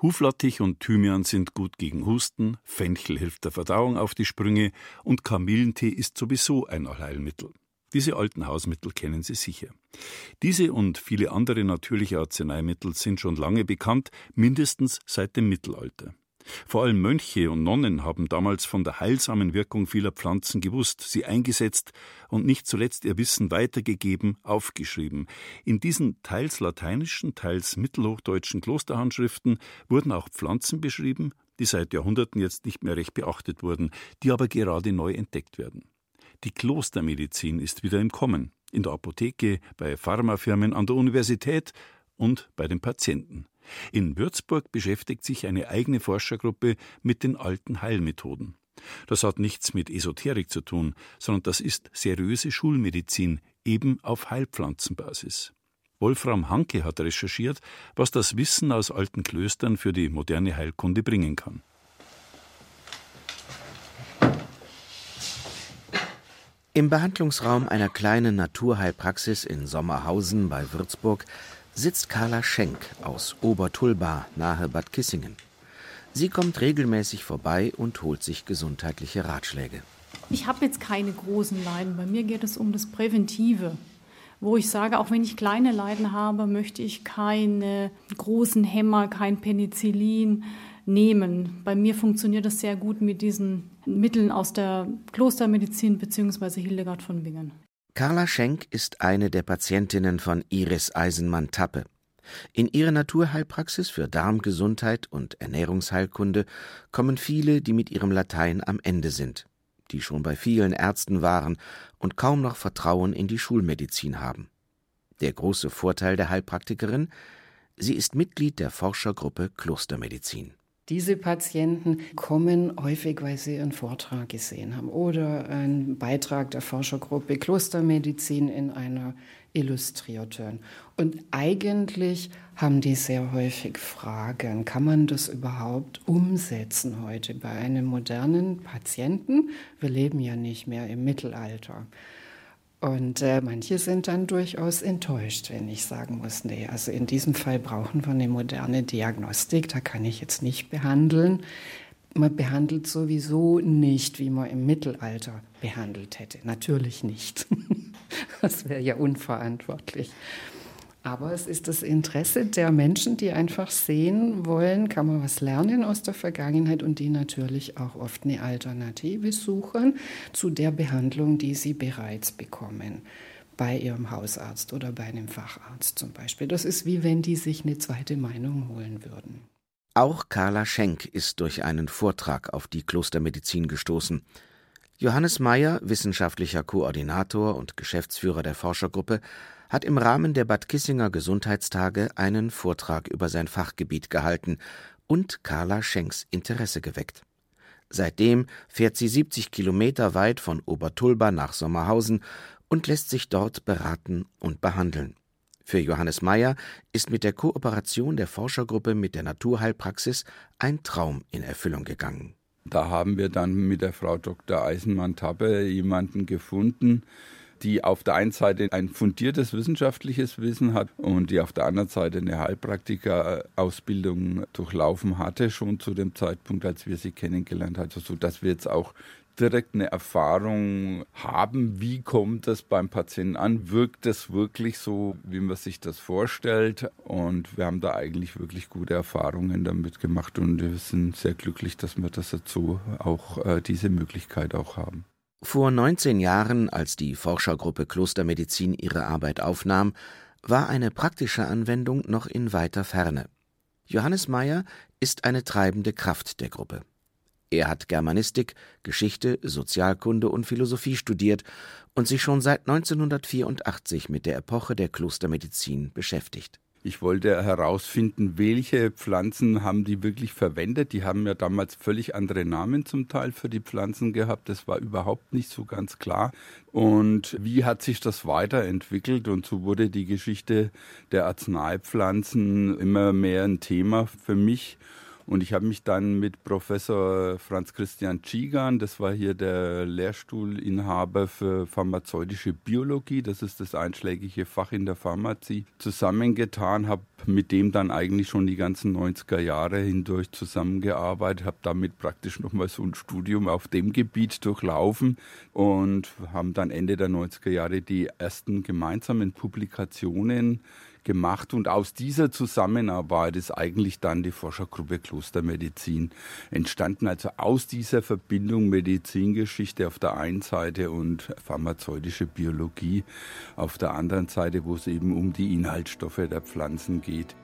Huflattich und Thymian sind gut gegen Husten, Fenchel hilft der Verdauung auf die Sprünge und Kamillentee ist sowieso ein Allheilmittel. Diese alten Hausmittel kennen Sie sicher. Diese und viele andere natürliche Arzneimittel sind schon lange bekannt, mindestens seit dem Mittelalter. Vor allem Mönche und Nonnen haben damals von der heilsamen Wirkung vieler Pflanzen gewusst, sie eingesetzt und nicht zuletzt ihr Wissen weitergegeben, aufgeschrieben. In diesen teils lateinischen, teils mittelhochdeutschen Klosterhandschriften wurden auch Pflanzen beschrieben, die seit Jahrhunderten jetzt nicht mehr recht beachtet wurden, die aber gerade neu entdeckt werden. Die Klostermedizin ist wieder im Kommen, in der Apotheke, bei Pharmafirmen, an der Universität und bei den Patienten. In Würzburg beschäftigt sich eine eigene Forschergruppe mit den alten Heilmethoden. Das hat nichts mit Esoterik zu tun, sondern das ist seriöse Schulmedizin, eben auf Heilpflanzenbasis. Wolfram Hanke hat recherchiert, was das Wissen aus alten Klöstern für die moderne Heilkunde bringen kann. Im Behandlungsraum einer kleinen Naturheilpraxis in Sommerhausen bei Würzburg sitzt Carla Schenk aus Obertulba nahe Bad Kissingen. Sie kommt regelmäßig vorbei und holt sich gesundheitliche Ratschläge. Ich habe jetzt keine großen Leiden. Bei mir geht es um das Präventive, wo ich sage, auch wenn ich kleine Leiden habe, möchte ich keine großen Hämmer, kein Penicillin nehmen. Bei mir funktioniert das sehr gut mit diesen Mitteln aus der Klostermedizin bzw. Hildegard von Bingen. Carla Schenk ist eine der Patientinnen von Iris Eisenmann-Tappe. In ihre Naturheilpraxis für Darmgesundheit und Ernährungsheilkunde kommen viele, die mit ihrem Latein am Ende sind, die schon bei vielen Ärzten waren und kaum noch Vertrauen in die Schulmedizin haben. Der große Vorteil der Heilpraktikerin, sie ist Mitglied der Forschergruppe Klostermedizin. Diese Patienten kommen häufig, weil sie einen Vortrag gesehen haben oder einen Beitrag der Forschergruppe Klostermedizin in einer Illustrierten. Und eigentlich haben die sehr häufig Fragen, kann man das überhaupt umsetzen heute bei einem modernen Patienten? Wir leben ja nicht mehr im Mittelalter. Und äh, manche sind dann durchaus enttäuscht, wenn ich sagen muss, nee, also in diesem Fall brauchen wir eine moderne Diagnostik, da kann ich jetzt nicht behandeln. Man behandelt sowieso nicht, wie man im Mittelalter behandelt hätte. Natürlich nicht. das wäre ja unverantwortlich. Aber es ist das Interesse der Menschen, die einfach sehen wollen, kann man was lernen aus der Vergangenheit und die natürlich auch oft eine Alternative suchen zu der Behandlung, die sie bereits bekommen. Bei ihrem Hausarzt oder bei einem Facharzt zum Beispiel. Das ist wie wenn die sich eine zweite Meinung holen würden. Auch Carla Schenk ist durch einen Vortrag auf die Klostermedizin gestoßen. Johannes Meyer, wissenschaftlicher Koordinator und Geschäftsführer der Forschergruppe, hat im Rahmen der Bad Kissinger Gesundheitstage einen Vortrag über sein Fachgebiet gehalten und Carla Schenks Interesse geweckt. Seitdem fährt sie 70 Kilometer weit von Obertulba nach Sommerhausen und lässt sich dort beraten und behandeln. Für Johannes Meyer ist mit der Kooperation der Forschergruppe mit der Naturheilpraxis ein Traum in Erfüllung gegangen. Da haben wir dann mit der Frau Dr. Eisenmann-Tappe jemanden gefunden, die auf der einen Seite ein fundiertes wissenschaftliches Wissen hat und die auf der anderen Seite eine Heilpraktika-Ausbildung durchlaufen hatte, schon zu dem Zeitpunkt, als wir sie kennengelernt hatten, sodass wir jetzt auch direkt eine Erfahrung haben, wie kommt das beim Patienten an? Wirkt das wirklich so, wie man sich das vorstellt? Und wir haben da eigentlich wirklich gute Erfahrungen damit gemacht und wir sind sehr glücklich, dass wir das dazu auch äh, diese Möglichkeit auch haben. Vor 19 Jahren, als die Forschergruppe Klostermedizin ihre Arbeit aufnahm, war eine praktische Anwendung noch in weiter Ferne. Johannes Meyer ist eine treibende Kraft der Gruppe. Er hat Germanistik, Geschichte, Sozialkunde und Philosophie studiert und sich schon seit 1984 mit der Epoche der Klostermedizin beschäftigt. Ich wollte herausfinden, welche Pflanzen haben die wirklich verwendet. Die haben ja damals völlig andere Namen zum Teil für die Pflanzen gehabt. Das war überhaupt nicht so ganz klar. Und wie hat sich das weiterentwickelt? Und so wurde die Geschichte der Arzneipflanzen immer mehr ein Thema für mich. Und ich habe mich dann mit Professor Franz Christian Tschigan, das war hier der Lehrstuhlinhaber für pharmazeutische Biologie, das ist das einschlägige Fach in der Pharmazie, zusammengetan, habe mit dem dann eigentlich schon die ganzen 90er Jahre hindurch zusammengearbeitet, habe damit praktisch nochmal so ein Studium auf dem Gebiet durchlaufen und haben dann Ende der 90er Jahre die ersten gemeinsamen Publikationen gemacht und aus dieser Zusammenarbeit ist eigentlich dann die Forschergruppe Klostermedizin entstanden. Also aus dieser Verbindung Medizingeschichte auf der einen Seite und pharmazeutische Biologie auf der anderen Seite, wo es eben um die Inhaltsstoffe der Pflanzen geht.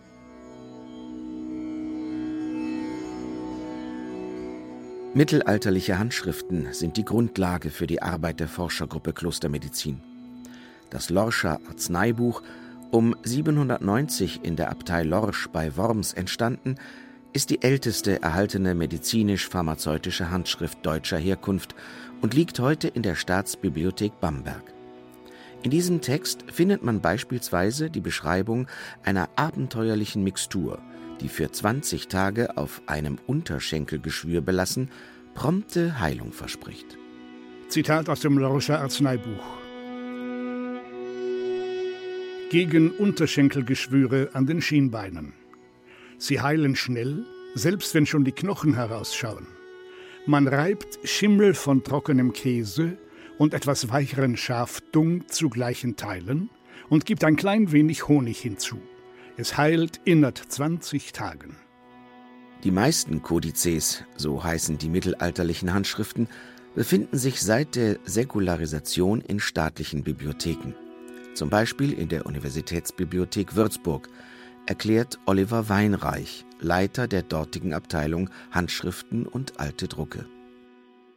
Mittelalterliche Handschriften sind die Grundlage für die Arbeit der Forschergruppe Klostermedizin. Das Lorscher Arzneibuch um 790 in der Abtei Lorsch bei Worms entstanden, ist die älteste erhaltene medizinisch-pharmazeutische Handschrift deutscher Herkunft und liegt heute in der Staatsbibliothek Bamberg. In diesem Text findet man beispielsweise die Beschreibung einer abenteuerlichen Mixtur, die für 20 Tage auf einem Unterschenkelgeschwür belassen prompte Heilung verspricht. Zitat aus dem Lorscher Arzneibuch gegen Unterschenkelgeschwüre an den Schienbeinen. Sie heilen schnell, selbst wenn schon die Knochen herausschauen. Man reibt Schimmel von trockenem Käse und etwas weicheren Schafdung zu gleichen Teilen und gibt ein klein wenig Honig hinzu. Es heilt innert 20 Tagen. Die meisten Kodizes, so heißen die mittelalterlichen Handschriften, befinden sich seit der Säkularisation in staatlichen Bibliotheken zum Beispiel in der Universitätsbibliothek Würzburg, erklärt Oliver Weinreich, Leiter der dortigen Abteilung Handschriften und alte Drucke.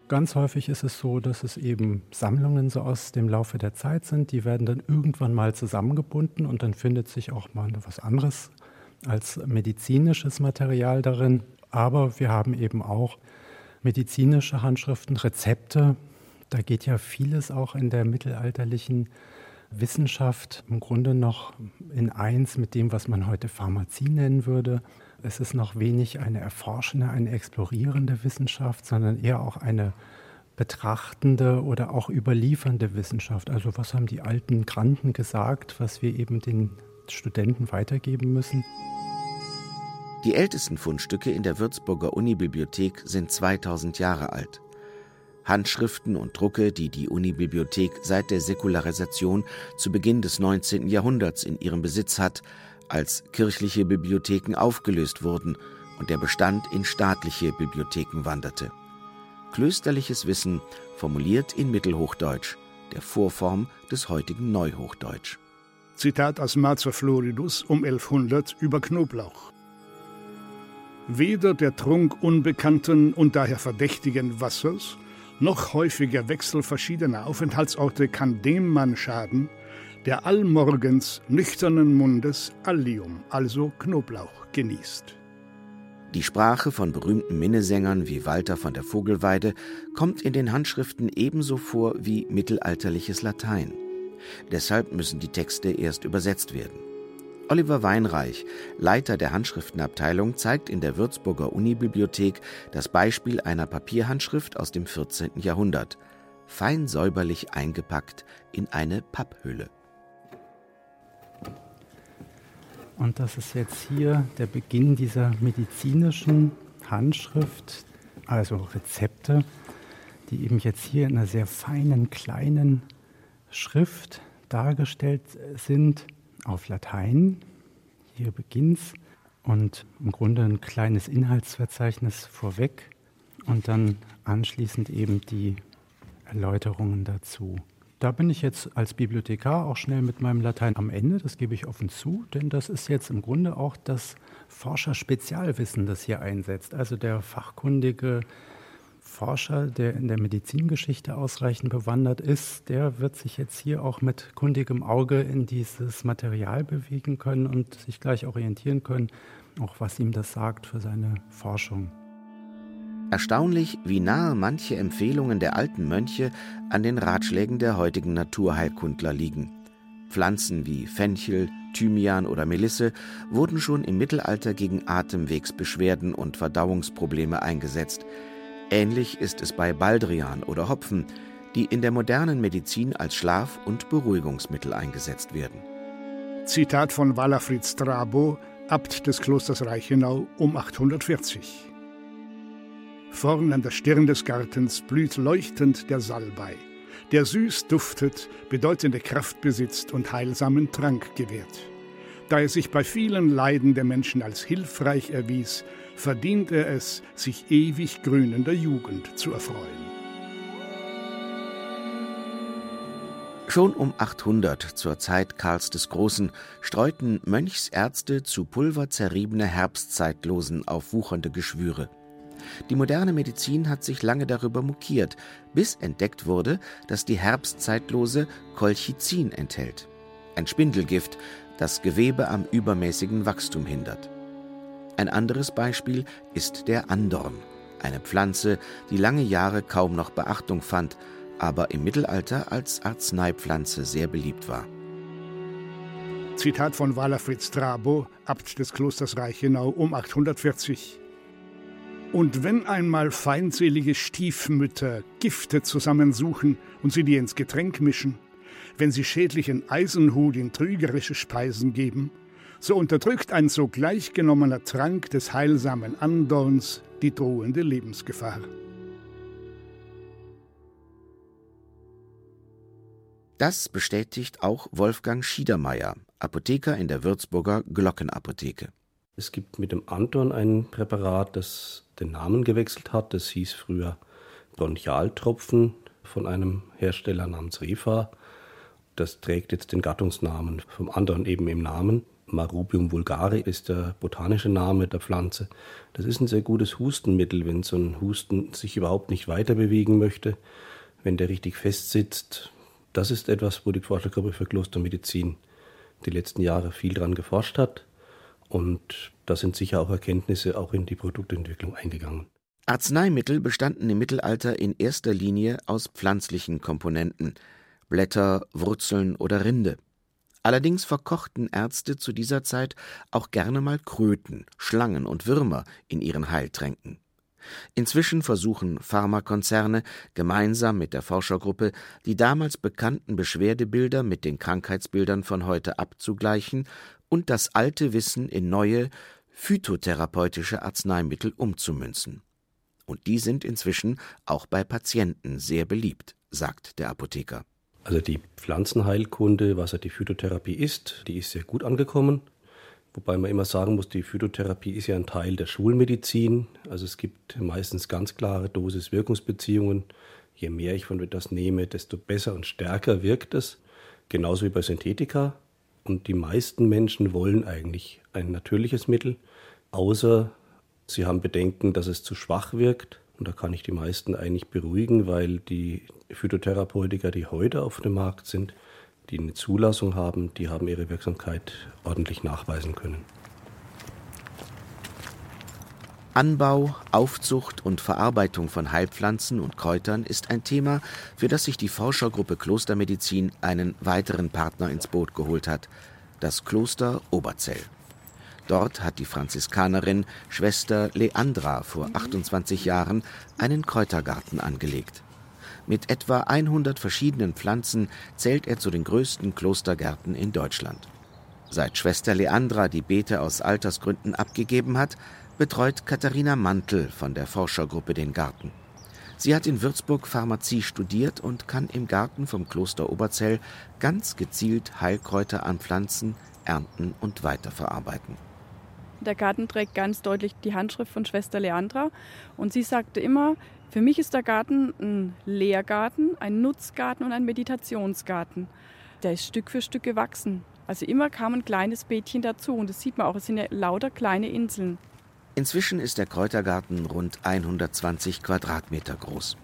Ganz häufig ist es so, dass es eben Sammlungen so aus dem Laufe der Zeit sind, die werden dann irgendwann mal zusammengebunden und dann findet sich auch mal was anderes als medizinisches Material darin. Aber wir haben eben auch medizinische Handschriften, Rezepte. Da geht ja vieles auch in der mittelalterlichen Wissenschaft im Grunde noch in eins mit dem, was man heute Pharmazie nennen würde. Es ist noch wenig eine erforschende, eine explorierende Wissenschaft, sondern eher auch eine betrachtende oder auch überliefernde Wissenschaft. Also was haben die alten Granden gesagt, was wir eben den Studenten weitergeben müssen. Die ältesten Fundstücke in der Würzburger Unibibliothek sind 2000 Jahre alt. Handschriften und Drucke, die die Unibibliothek seit der Säkularisation zu Beginn des 19. Jahrhunderts in ihrem Besitz hat, als kirchliche Bibliotheken aufgelöst wurden und der Bestand in staatliche Bibliotheken wanderte. Klösterliches Wissen formuliert in Mittelhochdeutsch, der Vorform des heutigen Neuhochdeutsch. Zitat aus Marzer Floridus um 1100 über Knoblauch. Weder der Trunk unbekannten und daher verdächtigen Wassers noch häufiger Wechsel verschiedener Aufenthaltsorte kann dem Mann schaden, der allmorgens nüchternen Mundes Allium, also Knoblauch, genießt. Die Sprache von berühmten Minnesängern wie Walter von der Vogelweide kommt in den Handschriften ebenso vor wie mittelalterliches Latein. Deshalb müssen die Texte erst übersetzt werden. Oliver Weinreich, Leiter der Handschriftenabteilung, zeigt in der Würzburger Unibibliothek das Beispiel einer Papierhandschrift aus dem 14. Jahrhundert, fein säuberlich eingepackt in eine Papphülle. Und das ist jetzt hier der Beginn dieser medizinischen Handschrift, also Rezepte, die eben jetzt hier in einer sehr feinen, kleinen Schrift dargestellt sind auf Latein. Hier beginnt's und im Grunde ein kleines Inhaltsverzeichnis vorweg und dann anschließend eben die Erläuterungen dazu. Da bin ich jetzt als Bibliothekar auch schnell mit meinem Latein am Ende, das gebe ich offen zu, denn das ist jetzt im Grunde auch das Forscher-Spezialwissen, das hier einsetzt. Also der fachkundige Forscher, der in der Medizingeschichte ausreichend bewandert ist, der wird sich jetzt hier auch mit kundigem Auge in dieses Material bewegen können und sich gleich orientieren können, auch was ihm das sagt für seine Forschung. Erstaunlich, wie nahe manche Empfehlungen der alten Mönche an den Ratschlägen der heutigen Naturheilkundler liegen. Pflanzen wie Fenchel, Thymian oder Melisse wurden schon im Mittelalter gegen Atemwegsbeschwerden und Verdauungsprobleme eingesetzt. Ähnlich ist es bei Baldrian oder Hopfen, die in der modernen Medizin als Schlaf- und Beruhigungsmittel eingesetzt werden. Zitat von Walafrid Strabo, Abt des Klosters Reichenau um 840. Vorn an der Stirn des Gartens blüht leuchtend der Salbei, der süß duftet, bedeutende Kraft besitzt und heilsamen Trank gewährt. Da er sich bei vielen Leiden der Menschen als hilfreich erwies, verdient er es, sich ewig grünender Jugend zu erfreuen. Schon um 800, zur Zeit Karls des Großen, streuten Mönchsärzte zu Pulver zerriebene Herbstzeitlosen auf wuchernde Geschwüre. Die moderne Medizin hat sich lange darüber mokiert, bis entdeckt wurde, dass die Herbstzeitlose Colchicin enthält. Ein Spindelgift, das Gewebe am übermäßigen Wachstum hindert. Ein anderes Beispiel ist der Andorn, eine Pflanze, die lange Jahre kaum noch Beachtung fand, aber im Mittelalter als Arzneipflanze sehr beliebt war. Zitat von Walafrid Strabo, Abt des Klosters Reichenau um 840. Und wenn einmal feindselige Stiefmütter Gifte zusammensuchen und sie dir ins Getränk mischen, wenn sie schädlichen Eisenhut in trügerische Speisen geben, so unterdrückt ein sogleich genommener Trank des heilsamen Andorns die drohende Lebensgefahr. Das bestätigt auch Wolfgang Schiedermeier, Apotheker in der Würzburger Glockenapotheke. Es gibt mit dem Anton ein Präparat, das den Namen gewechselt hat. Das hieß früher Bronchialtropfen von einem Hersteller namens Refa. Das trägt jetzt den Gattungsnamen vom Anton eben im Namen. Marubium vulgare ist der botanische Name der Pflanze. Das ist ein sehr gutes Hustenmittel, wenn so ein Husten sich überhaupt nicht weiter bewegen möchte. Wenn der richtig festsitzt, das ist etwas, wo die Forschergruppe für Klostermedizin die letzten Jahre viel dran geforscht hat. Und da sind sicher auch Erkenntnisse auch in die Produktentwicklung eingegangen. Arzneimittel bestanden im Mittelalter in erster Linie aus pflanzlichen Komponenten, Blätter, Wurzeln oder Rinde. Allerdings verkochten Ärzte zu dieser Zeit auch gerne mal Kröten, Schlangen und Würmer in ihren Heiltränken. Inzwischen versuchen Pharmakonzerne gemeinsam mit der Forschergruppe die damals bekannten Beschwerdebilder mit den Krankheitsbildern von heute abzugleichen und das alte Wissen in neue phytotherapeutische Arzneimittel umzumünzen. Und die sind inzwischen auch bei Patienten sehr beliebt, sagt der Apotheker. Also die Pflanzenheilkunde, was ja die Phytotherapie ist, die ist sehr gut angekommen. Wobei man immer sagen muss, die Phytotherapie ist ja ein Teil der Schulmedizin. Also es gibt meistens ganz klare Dosis-Wirkungsbeziehungen. Je mehr ich von etwas nehme, desto besser und stärker wirkt es. Genauso wie bei Synthetika. Und die meisten Menschen wollen eigentlich ein natürliches Mittel, außer sie haben Bedenken, dass es zu schwach wirkt. Und da kann ich die meisten eigentlich beruhigen, weil die Phytotherapeutika, die heute auf dem Markt sind, die eine Zulassung haben, die haben ihre Wirksamkeit ordentlich nachweisen können. Anbau, Aufzucht und Verarbeitung von Heilpflanzen und Kräutern ist ein Thema, für das sich die Forschergruppe Klostermedizin einen weiteren Partner ins Boot geholt hat, das Kloster Oberzell. Dort hat die Franziskanerin Schwester Leandra vor 28 Jahren einen Kräutergarten angelegt. Mit etwa 100 verschiedenen Pflanzen zählt er zu den größten Klostergärten in Deutschland. Seit Schwester Leandra die Beete aus Altersgründen abgegeben hat, betreut Katharina Mantel von der Forschergruppe den Garten. Sie hat in Würzburg Pharmazie studiert und kann im Garten vom Kloster Oberzell ganz gezielt Heilkräuter anpflanzen, ernten und weiterverarbeiten. Der Garten trägt ganz deutlich die Handschrift von Schwester Leandra und sie sagte immer, für mich ist der Garten ein Lehrgarten, ein Nutzgarten und ein Meditationsgarten. Der ist Stück für Stück gewachsen. Also immer kam ein kleines Beetchen dazu und das sieht man auch, es sind ja lauter kleine Inseln. Inzwischen ist der Kräutergarten rund 120 Quadratmeter groß.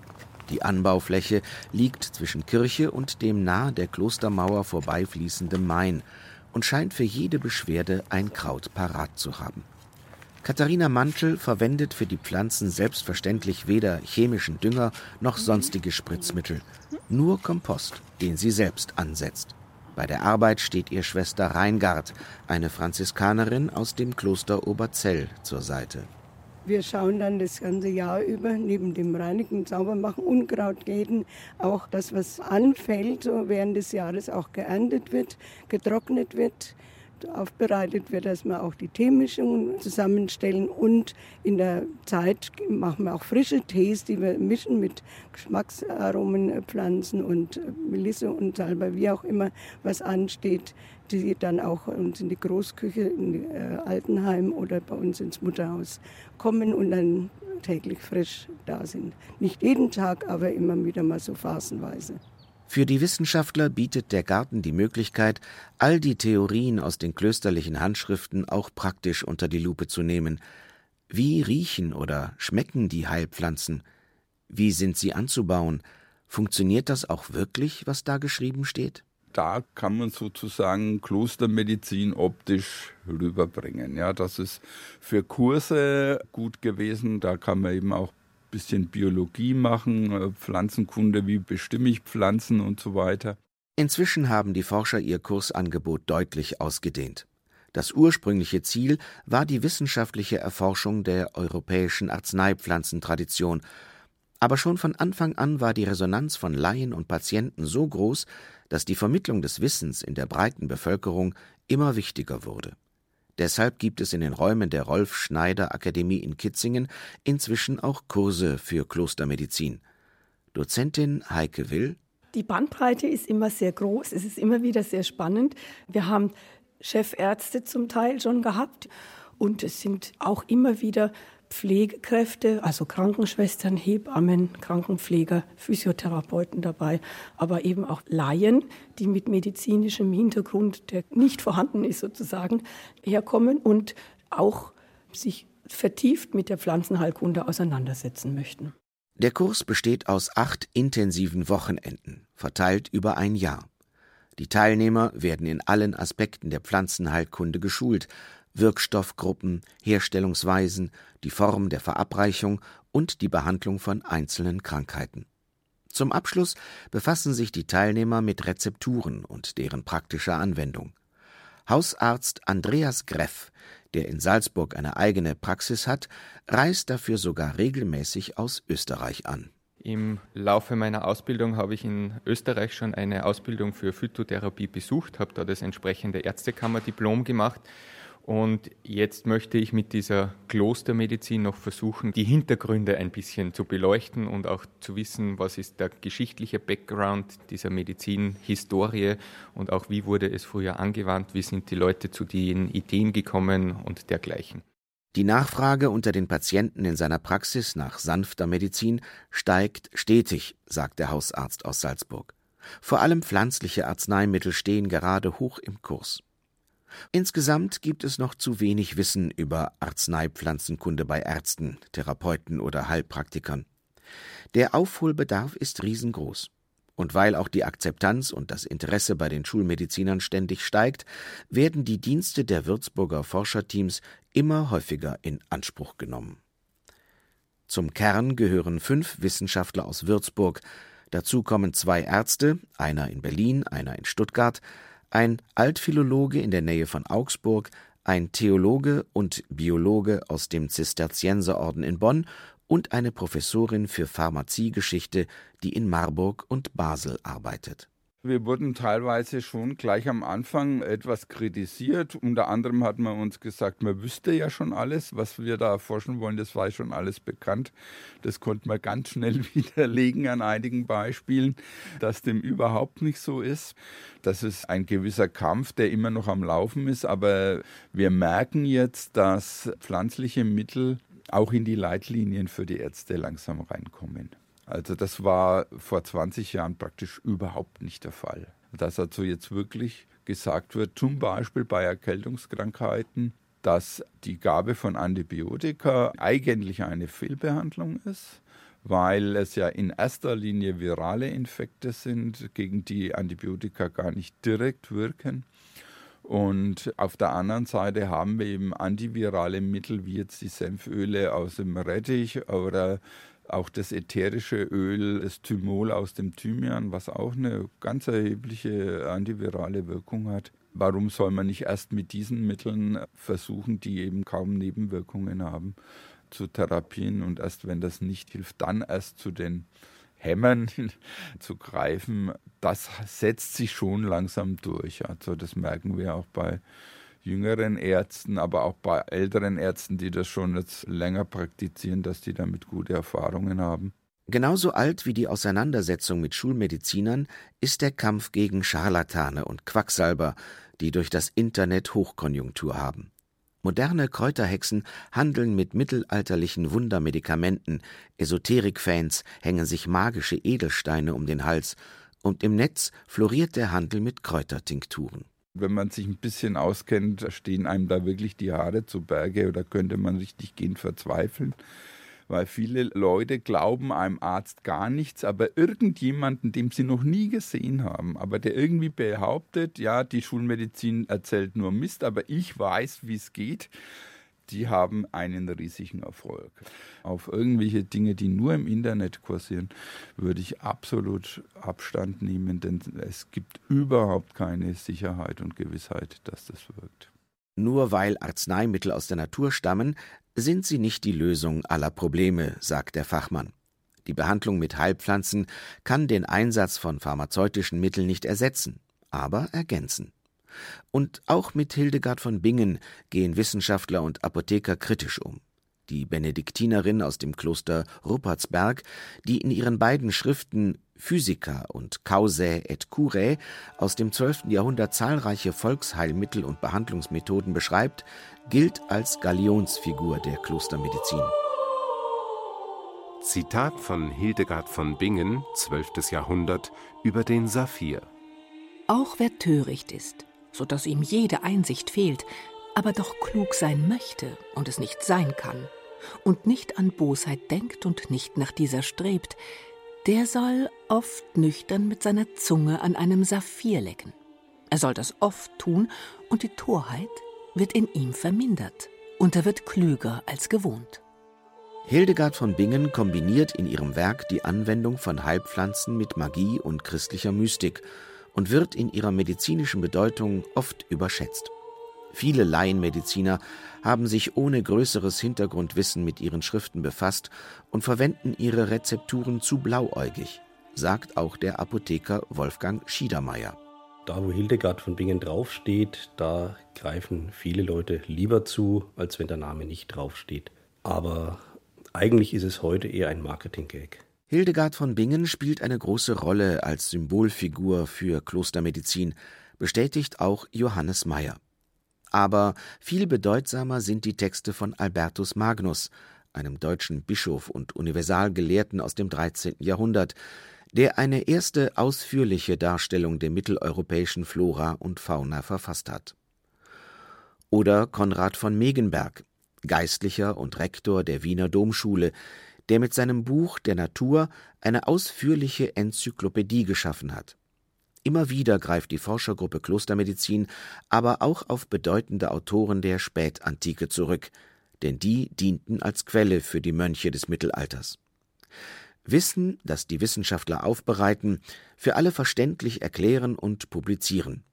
Die Anbaufläche liegt zwischen Kirche und dem nahe der Klostermauer vorbeifließenden Main und scheint für jede Beschwerde ein Kraut parat zu haben. Katharina Mantel verwendet für die Pflanzen selbstverständlich weder chemischen Dünger noch sonstige Spritzmittel, nur Kompost, den sie selbst ansetzt. Bei der Arbeit steht ihr Schwester Reingard, eine Franziskanerin aus dem Kloster Oberzell, zur Seite. Wir schauen dann das ganze Jahr über, neben dem Reinigen, Saubermachen, Unkraut gehen, auch das, was anfällt, so während des Jahres auch geerntet wird, getrocknet wird aufbereitet wird, dass wir auch die Teemischungen zusammenstellen und in der Zeit machen wir auch frische Tees, die wir mischen mit Geschmacksaromen, Pflanzen und Melisse und Salbei, wie auch immer was ansteht, die dann auch uns in die Großküche, in äh, Altenheim oder bei uns ins Mutterhaus kommen und dann täglich frisch da sind. Nicht jeden Tag, aber immer wieder mal so phasenweise. Für die Wissenschaftler bietet der Garten die Möglichkeit, all die Theorien aus den klösterlichen Handschriften auch praktisch unter die Lupe zu nehmen. Wie riechen oder schmecken die Heilpflanzen? Wie sind sie anzubauen? Funktioniert das auch wirklich, was da geschrieben steht? Da kann man sozusagen Klostermedizin optisch rüberbringen. Ja, das ist für Kurse gut gewesen. Da kann man eben auch bisschen Biologie machen, äh, Pflanzenkunde, wie bestimme ich Pflanzen und so weiter. Inzwischen haben die Forscher ihr Kursangebot deutlich ausgedehnt. Das ursprüngliche Ziel war die wissenschaftliche Erforschung der europäischen Arzneipflanzentradition. Aber schon von Anfang an war die Resonanz von Laien und Patienten so groß, dass die Vermittlung des Wissens in der breiten Bevölkerung immer wichtiger wurde. Deshalb gibt es in den Räumen der Rolf Schneider Akademie in Kitzingen inzwischen auch Kurse für Klostermedizin. Dozentin Heike Will. Die Bandbreite ist immer sehr groß, es ist immer wieder sehr spannend. Wir haben Chefärzte zum Teil schon gehabt und es sind auch immer wieder Pflegekräfte, also Krankenschwestern, Hebammen, Krankenpfleger, Physiotherapeuten dabei, aber eben auch Laien, die mit medizinischem Hintergrund, der nicht vorhanden ist sozusagen, herkommen und auch sich vertieft mit der Pflanzenheilkunde auseinandersetzen möchten. Der Kurs besteht aus acht intensiven Wochenenden, verteilt über ein Jahr. Die Teilnehmer werden in allen Aspekten der Pflanzenheilkunde geschult, Wirkstoffgruppen, Herstellungsweisen, die Form der Verabreichung und die Behandlung von einzelnen Krankheiten. Zum Abschluss befassen sich die Teilnehmer mit Rezepturen und deren praktischer Anwendung. Hausarzt Andreas Greff, der in Salzburg eine eigene Praxis hat, reist dafür sogar regelmäßig aus Österreich an. Im Laufe meiner Ausbildung habe ich in Österreich schon eine Ausbildung für Phytotherapie besucht, habe da das entsprechende Ärztekammerdiplom gemacht und jetzt möchte ich mit dieser Klostermedizin noch versuchen, die Hintergründe ein bisschen zu beleuchten und auch zu wissen, was ist der geschichtliche Background dieser Medizinhistorie und auch wie wurde es früher angewandt, wie sind die Leute zu den Ideen gekommen und dergleichen. Die Nachfrage unter den Patienten in seiner Praxis nach sanfter Medizin steigt stetig, sagt der Hausarzt aus Salzburg. Vor allem pflanzliche Arzneimittel stehen gerade hoch im Kurs. Insgesamt gibt es noch zu wenig Wissen über Arzneipflanzenkunde bei Ärzten, Therapeuten oder Heilpraktikern. Der Aufholbedarf ist riesengroß. Und weil auch die Akzeptanz und das Interesse bei den Schulmedizinern ständig steigt, werden die Dienste der Würzburger Forscherteams immer häufiger in Anspruch genommen. Zum Kern gehören fünf Wissenschaftler aus Würzburg. Dazu kommen zwei Ärzte, einer in Berlin, einer in Stuttgart, ein Altphilologe in der Nähe von Augsburg, ein Theologe und Biologe aus dem Zisterzienserorden in Bonn und eine Professorin für Pharmaziegeschichte, die in Marburg und Basel arbeitet wir wurden teilweise schon gleich am Anfang etwas kritisiert. Unter anderem hat man uns gesagt, man wüsste ja schon alles, was wir da erforschen wollen, das war schon alles bekannt. Das konnte man ganz schnell widerlegen an einigen Beispielen, dass dem überhaupt nicht so ist. Das ist ein gewisser Kampf, der immer noch am Laufen ist, aber wir merken jetzt, dass pflanzliche Mittel auch in die Leitlinien für die Ärzte langsam reinkommen. Also das war vor 20 Jahren praktisch überhaupt nicht der Fall. Dass also jetzt wirklich gesagt wird, zum Beispiel bei Erkältungskrankheiten, dass die Gabe von Antibiotika eigentlich eine Fehlbehandlung ist, weil es ja in erster Linie virale Infekte sind, gegen die Antibiotika gar nicht direkt wirken. Und auf der anderen Seite haben wir eben antivirale Mittel wie jetzt die Senföle aus dem Rettich oder Auch das ätherische Öl, das Thymol aus dem Thymian, was auch eine ganz erhebliche antivirale Wirkung hat. Warum soll man nicht erst mit diesen Mitteln versuchen, die eben kaum Nebenwirkungen haben, zu therapieren und erst wenn das nicht hilft, dann erst zu den Hämmern zu greifen, das setzt sich schon langsam durch. Also das merken wir auch bei jüngeren Ärzten, aber auch bei älteren Ärzten, die das schon jetzt länger praktizieren, dass die damit gute Erfahrungen haben. Genauso alt wie die Auseinandersetzung mit Schulmedizinern ist der Kampf gegen Scharlatane und Quacksalber, die durch das Internet Hochkonjunktur haben. Moderne Kräuterhexen handeln mit mittelalterlichen Wundermedikamenten, Esoterikfans hängen sich magische Edelsteine um den Hals, und im Netz floriert der Handel mit Kräutertinkturen. Wenn man sich ein bisschen auskennt, stehen einem da wirklich die Haare zu Berge oder könnte man richtig gehen verzweifeln? Weil viele Leute glauben einem Arzt gar nichts, aber irgendjemanden, den sie noch nie gesehen haben, aber der irgendwie behauptet, ja, die Schulmedizin erzählt nur Mist, aber ich weiß, wie es geht die haben einen riesigen Erfolg. Auf irgendwelche Dinge, die nur im Internet kursieren, würde ich absolut Abstand nehmen, denn es gibt überhaupt keine Sicherheit und Gewissheit, dass das wirkt. Nur weil Arzneimittel aus der Natur stammen, sind sie nicht die Lösung aller Probleme, sagt der Fachmann. Die Behandlung mit Heilpflanzen kann den Einsatz von pharmazeutischen Mitteln nicht ersetzen, aber ergänzen. Und auch mit Hildegard von Bingen gehen Wissenschaftler und Apotheker kritisch um. Die Benediktinerin aus dem Kloster Ruppertsberg, die in ihren beiden Schriften Physica und Causae et Curae aus dem 12. Jahrhundert zahlreiche Volksheilmittel und Behandlungsmethoden beschreibt, gilt als Galionsfigur der Klostermedizin. Zitat von Hildegard von Bingen, 12. Jahrhundert, über den Saphir. Auch wer töricht ist, so dass ihm jede Einsicht fehlt, aber doch klug sein möchte und es nicht sein kann, und nicht an Bosheit denkt und nicht nach dieser strebt, der soll oft nüchtern mit seiner Zunge an einem Saphir lecken. Er soll das oft tun, und die Torheit wird in ihm vermindert, und er wird klüger als gewohnt. Hildegard von Bingen kombiniert in ihrem Werk die Anwendung von Heilpflanzen mit Magie und christlicher Mystik und wird in ihrer medizinischen Bedeutung oft überschätzt. Viele Laienmediziner haben sich ohne größeres Hintergrundwissen mit ihren Schriften befasst und verwenden ihre Rezepturen zu blauäugig, sagt auch der Apotheker Wolfgang Schiedermeier. Da, wo Hildegard von Bingen draufsteht, da greifen viele Leute lieber zu, als wenn der Name nicht draufsteht. Aber eigentlich ist es heute eher ein Marketing-Gag. Hildegard von Bingen spielt eine große Rolle als Symbolfigur für Klostermedizin, bestätigt auch Johannes Meyer. Aber viel bedeutsamer sind die Texte von Albertus Magnus, einem deutschen Bischof und Universalgelehrten aus dem 13. Jahrhundert, der eine erste ausführliche Darstellung der mitteleuropäischen Flora und Fauna verfasst hat. Oder Konrad von Megenberg, Geistlicher und Rektor der Wiener Domschule, der mit seinem Buch der Natur eine ausführliche Enzyklopädie geschaffen hat. Immer wieder greift die Forschergruppe Klostermedizin aber auch auf bedeutende Autoren der Spätantike zurück, denn die dienten als Quelle für die Mönche des Mittelalters. Wissen, das die Wissenschaftler aufbereiten, für alle verständlich erklären und publizieren.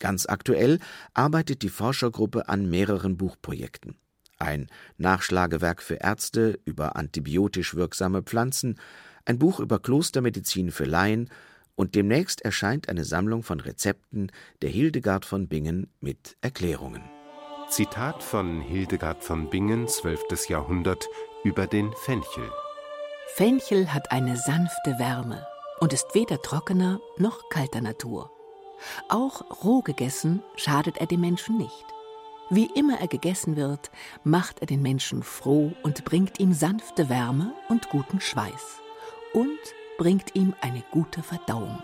Ganz aktuell arbeitet die Forschergruppe an mehreren Buchprojekten. Ein Nachschlagewerk für Ärzte über antibiotisch wirksame Pflanzen, ein Buch über Klostermedizin für Laien und demnächst erscheint eine Sammlung von Rezepten der Hildegard von Bingen mit Erklärungen. Zitat von Hildegard von Bingen, 12. Jahrhundert, über den Fenchel. Fenchel hat eine sanfte Wärme und ist weder trockener noch kalter Natur. Auch roh gegessen schadet er dem Menschen nicht. Wie immer er gegessen wird, macht er den Menschen froh und bringt ihm sanfte Wärme und guten Schweiß. Und bringt ihm eine gute Verdauung.